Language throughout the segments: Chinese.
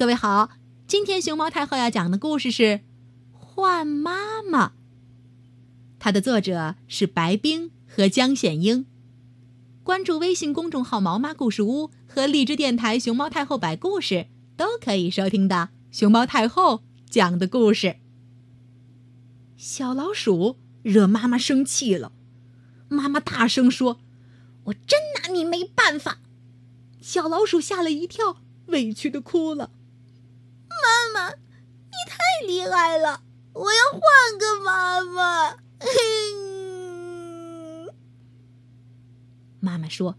各位好，今天熊猫太后要讲的故事是《换妈妈》，它的作者是白冰和江显英。关注微信公众号“毛妈故事屋”和荔枝电台“熊猫太后摆故事”，都可以收听到熊猫太后讲的故事。小老鼠惹妈妈生气了，妈妈大声说：“我真拿你没办法！”小老鼠吓了一跳，委屈的哭了。妈妈，你太厉害了，我要换个妈妈。妈妈说：“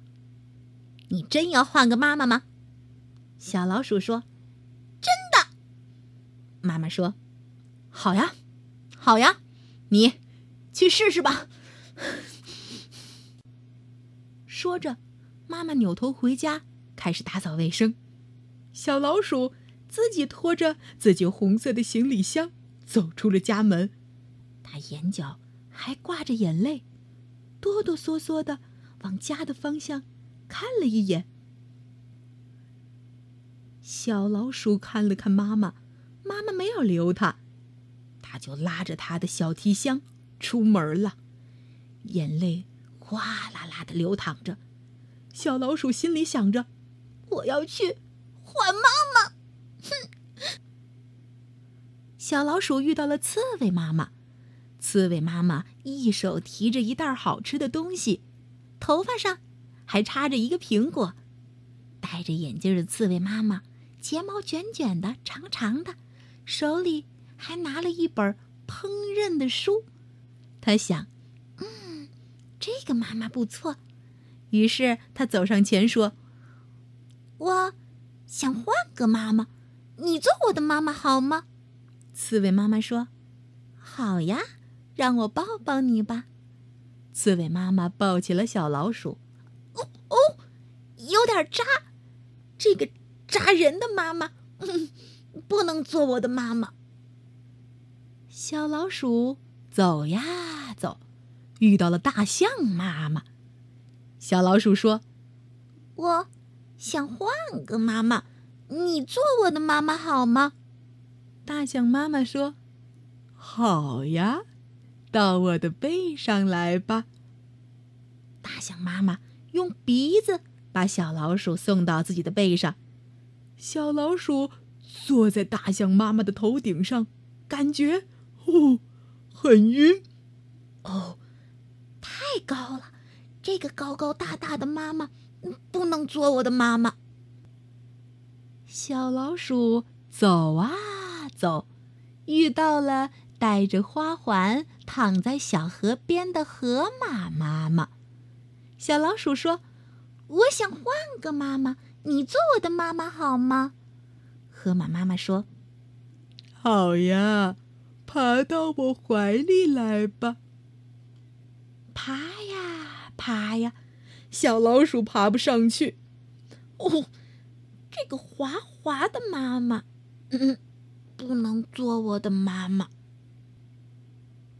你真要换个妈妈吗？”小老鼠说：“真的。”妈妈说：“好呀，好呀，你去试试吧。”说着，妈妈扭头回家，开始打扫卫生。小老鼠自己拖着自己红色的行李箱走出了家门，他眼角还挂着眼泪，哆哆嗦嗦的。往家的方向看了一眼，小老鼠看了看妈妈，妈妈没有留它，它就拉着它的小提箱出门了，眼泪哗啦啦的流淌着。小老鼠心里想着：“我要去换妈妈。”哼！小老鼠遇到了刺猬妈妈，刺猬妈妈一手提着一袋好吃的东西。头发上还插着一个苹果，戴着眼镜的刺猬妈妈，睫毛卷卷的、长长的，手里还拿了一本烹饪的书。他想：“嗯，这个妈妈不错。”于是他走上前说：“我想换个妈妈，你做我的妈妈好吗？”刺猬妈妈说：“好呀，让我抱抱你吧。”刺猬妈妈抱起了小老鼠，哦哦，有点扎，这个扎人的妈妈，不能做我的妈妈。小老鼠走呀走，遇到了大象妈妈。小老鼠说：“我想换个妈妈，你做我的妈妈好吗？”大象妈妈说：“好呀。”到我的背上来吧。大象妈妈用鼻子把小老鼠送到自己的背上，小老鼠坐在大象妈妈的头顶上，感觉哦很晕，哦太高了，这个高高大大的妈妈不能做我的妈妈。小老鼠走啊走，遇到了。带着花环躺在小河边的河马妈妈，小老鼠说：“我想换个妈妈，你做我的妈妈好吗？”河马妈妈说：“好呀，爬到我怀里来吧。”爬呀爬呀，小老鼠爬不上去。哦，这个滑滑的妈妈，嗯，不能做我的妈妈。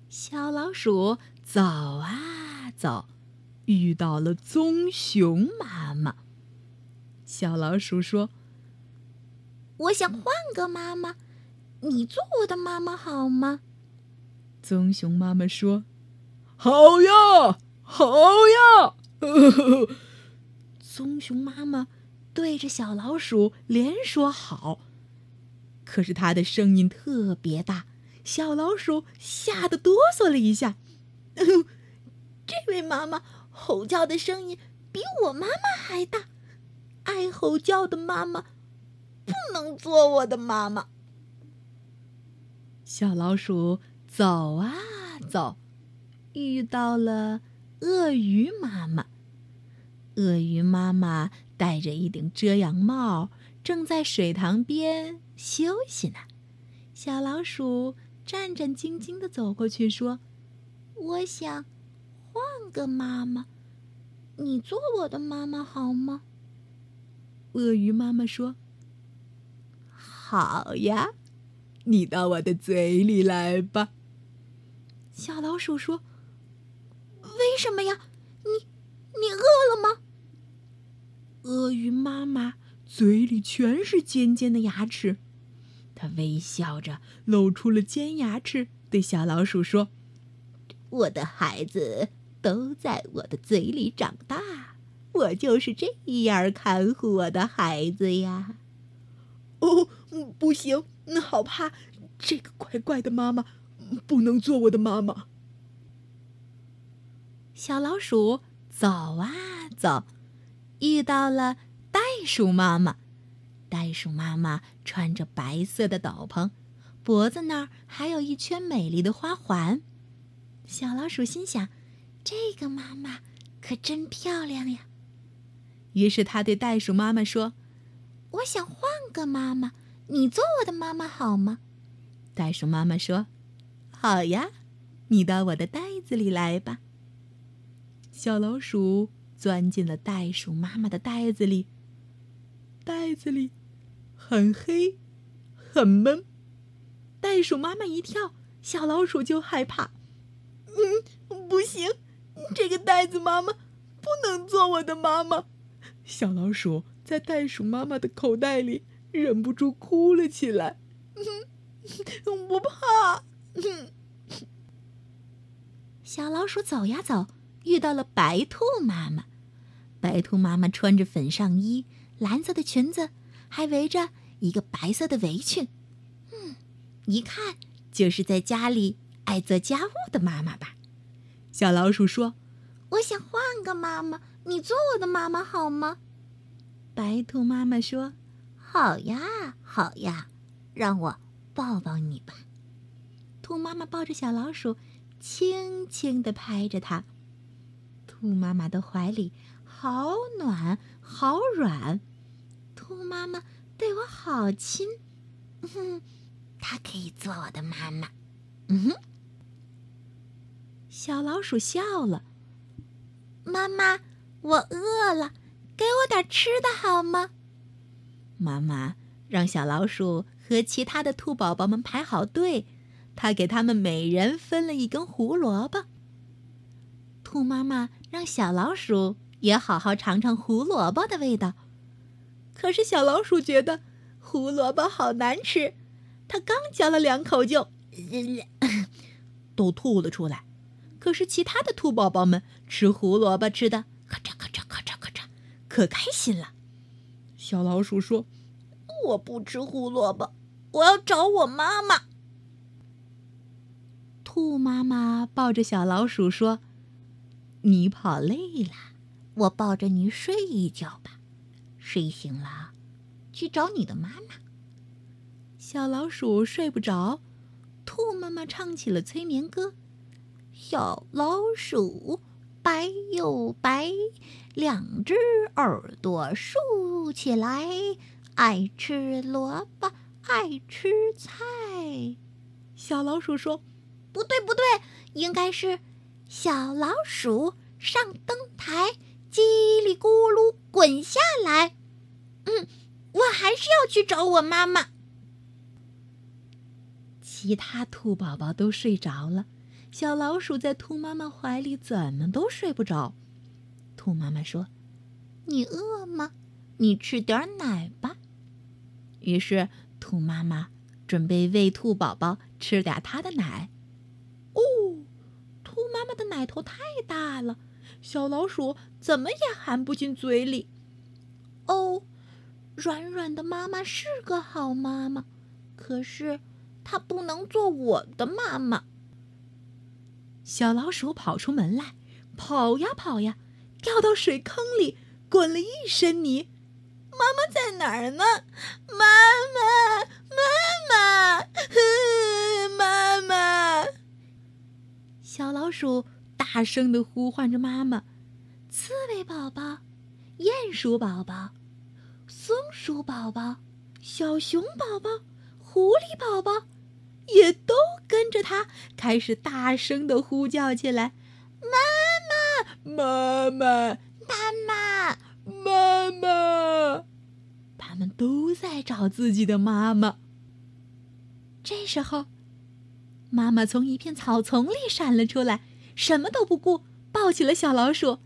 小老鼠走啊走，遇到了棕熊妈妈。小老鼠说：“我想换个妈妈，你做我的妈妈好吗？”棕熊妈妈说：“好呀，好呀。”棕熊妈妈对着小老鼠连说好，可是它的声音特别大。小老鼠吓得哆嗦了一下。这位妈妈吼叫的声音比我妈妈还大，爱吼叫的妈妈不能做我的妈妈。小老鼠走啊走，遇到了鳄鱼妈妈。鳄鱼妈妈戴着一顶遮阳帽，正在水塘边休息呢。小老鼠。战战兢兢的走过去，说：“我想换个妈妈，你做我的妈妈好吗？”鳄鱼妈妈说：“好呀，你到我的嘴里来吧。”小老鼠说：“为什么呀？你你饿了吗？”鳄鱼妈妈嘴里全是尖尖的牙齿。他微笑着露出了尖牙齿，对小老鼠说：“我的孩子都在我的嘴里长大，我就是这样看护我的孩子呀。”哦，不行，好怕！这个怪怪的妈妈不能做我的妈妈。小老鼠走啊走，遇到了袋鼠妈妈。袋鼠妈妈穿着白色的斗篷，脖子那儿还有一圈美丽的花环。小老鼠心想：“这个妈妈可真漂亮呀！”于是他对袋鼠妈妈说：“我想换个妈妈，你做我的妈妈好吗？”袋鼠妈妈说：“好呀，你到我的袋子里来吧。”小老鼠钻进了袋鼠妈妈的袋子里，袋子里。很黑，很闷。袋鼠妈妈一跳，小老鼠就害怕。嗯，不行，这个袋子妈妈不能做我的妈妈。小老鼠在袋鼠妈妈的口袋里忍不住哭了起来。嗯，不怕。小老鼠走呀走，遇到了白兔妈妈。白兔妈妈穿着粉上衣，蓝色的裙子，还围着。一个白色的围裙，嗯，一看就是在家里爱做家务的妈妈吧？小老鼠说：“我想换个妈妈，你做我的妈妈好吗？”白兔妈妈说：“好呀，好呀，让我抱抱你吧。”兔妈妈抱着小老鼠，轻轻地拍着它。兔妈妈的怀里好暖，好软。兔妈妈。对我好亲，哼，它可以做我的妈妈。嗯哼，小老鼠笑了。妈妈，我饿了，给我点吃的好吗？妈妈让小老鼠和其他的兔宝宝们排好队，她给他们每人分了一根胡萝卜。兔妈妈让小老鼠也好好尝尝胡萝卜的味道。可是小老鼠觉得胡萝卜好难吃，它刚嚼了两口就都吐了出来。可是其他的兔宝宝们吃胡萝卜吃的咔嚓咔嚓咔嚓咔嚓，可开心了。小老鼠说：“我不吃胡萝卜，我要找我妈妈。”兔妈妈抱着小老鼠说：“你跑累了，我抱着你睡一觉吧。”睡醒了，去找你的妈妈。小老鼠睡不着，兔妈妈唱起了催眠歌：小老鼠白又白，两只耳朵竖起来，爱吃萝卜，爱吃菜。小老鼠说：“不对，不对，应该是小老鼠上灯台。”叽里咕噜滚下来，嗯，我还是要去找我妈妈。其他兔宝宝都睡着了，小老鼠在兔妈妈怀里怎么都睡不着。兔妈妈说：“你饿吗？你吃点奶吧。”于是兔妈妈准备喂兔宝宝吃点它的奶。哦，兔妈妈的奶头太大了。小老鼠怎么也含不进嘴里。哦，软软的妈妈是个好妈妈，可是她不能做我的妈妈。小老鼠跑出门来，跑呀跑呀，掉到水坑里，滚了一身泥。妈妈在哪儿呢？妈妈，妈妈，妈妈！小老鼠。大声的呼唤着妈妈，刺猬宝宝、鼹鼠宝宝、松鼠宝宝、小熊宝宝、狐狸宝宝，也都跟着他开始大声的呼叫起来：“妈妈，妈妈，妈妈，妈妈！”他们都在找自己的妈妈。这时候，妈妈从一片草丛里闪了出来。什么都不顾，抱起了小老鼠，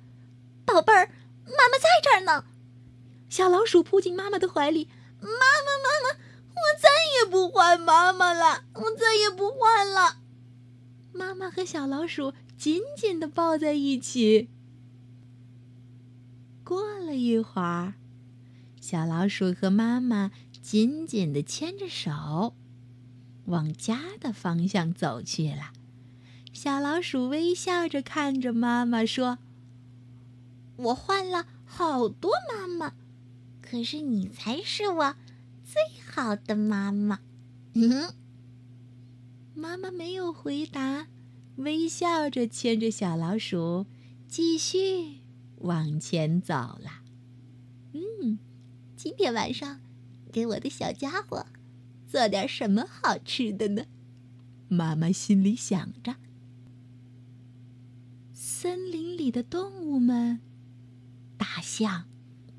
宝贝儿，妈妈在这儿呢。小老鼠扑进妈妈的怀里：“妈妈，妈妈，我再也不换妈妈了，我再也不换了。”妈妈和小老鼠紧紧的抱在一起。过了一会儿，小老鼠和妈妈紧紧的牵着手，往家的方向走去了。小老鼠微笑着看着妈妈说：“我换了好多妈妈，可是你才是我最好的妈妈。”嗯，妈妈没有回答，微笑着牵着小老鼠继续往前走了。嗯，今天晚上给我的小家伙做点什么好吃的呢？妈妈心里想着。森林里的动物们：大象、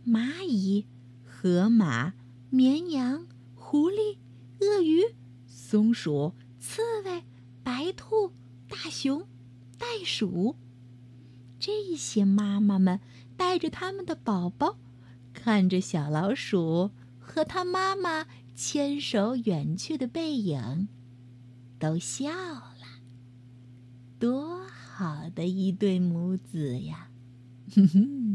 蚂蚁、河马、绵羊、狐狸、鳄鱼、松鼠、刺猬、白兔、大熊、袋鼠。这些妈妈们带着他们的宝宝，看着小老鼠和它妈妈牵手远去的背影，都笑了。多。好的一对母子呀，哼哼。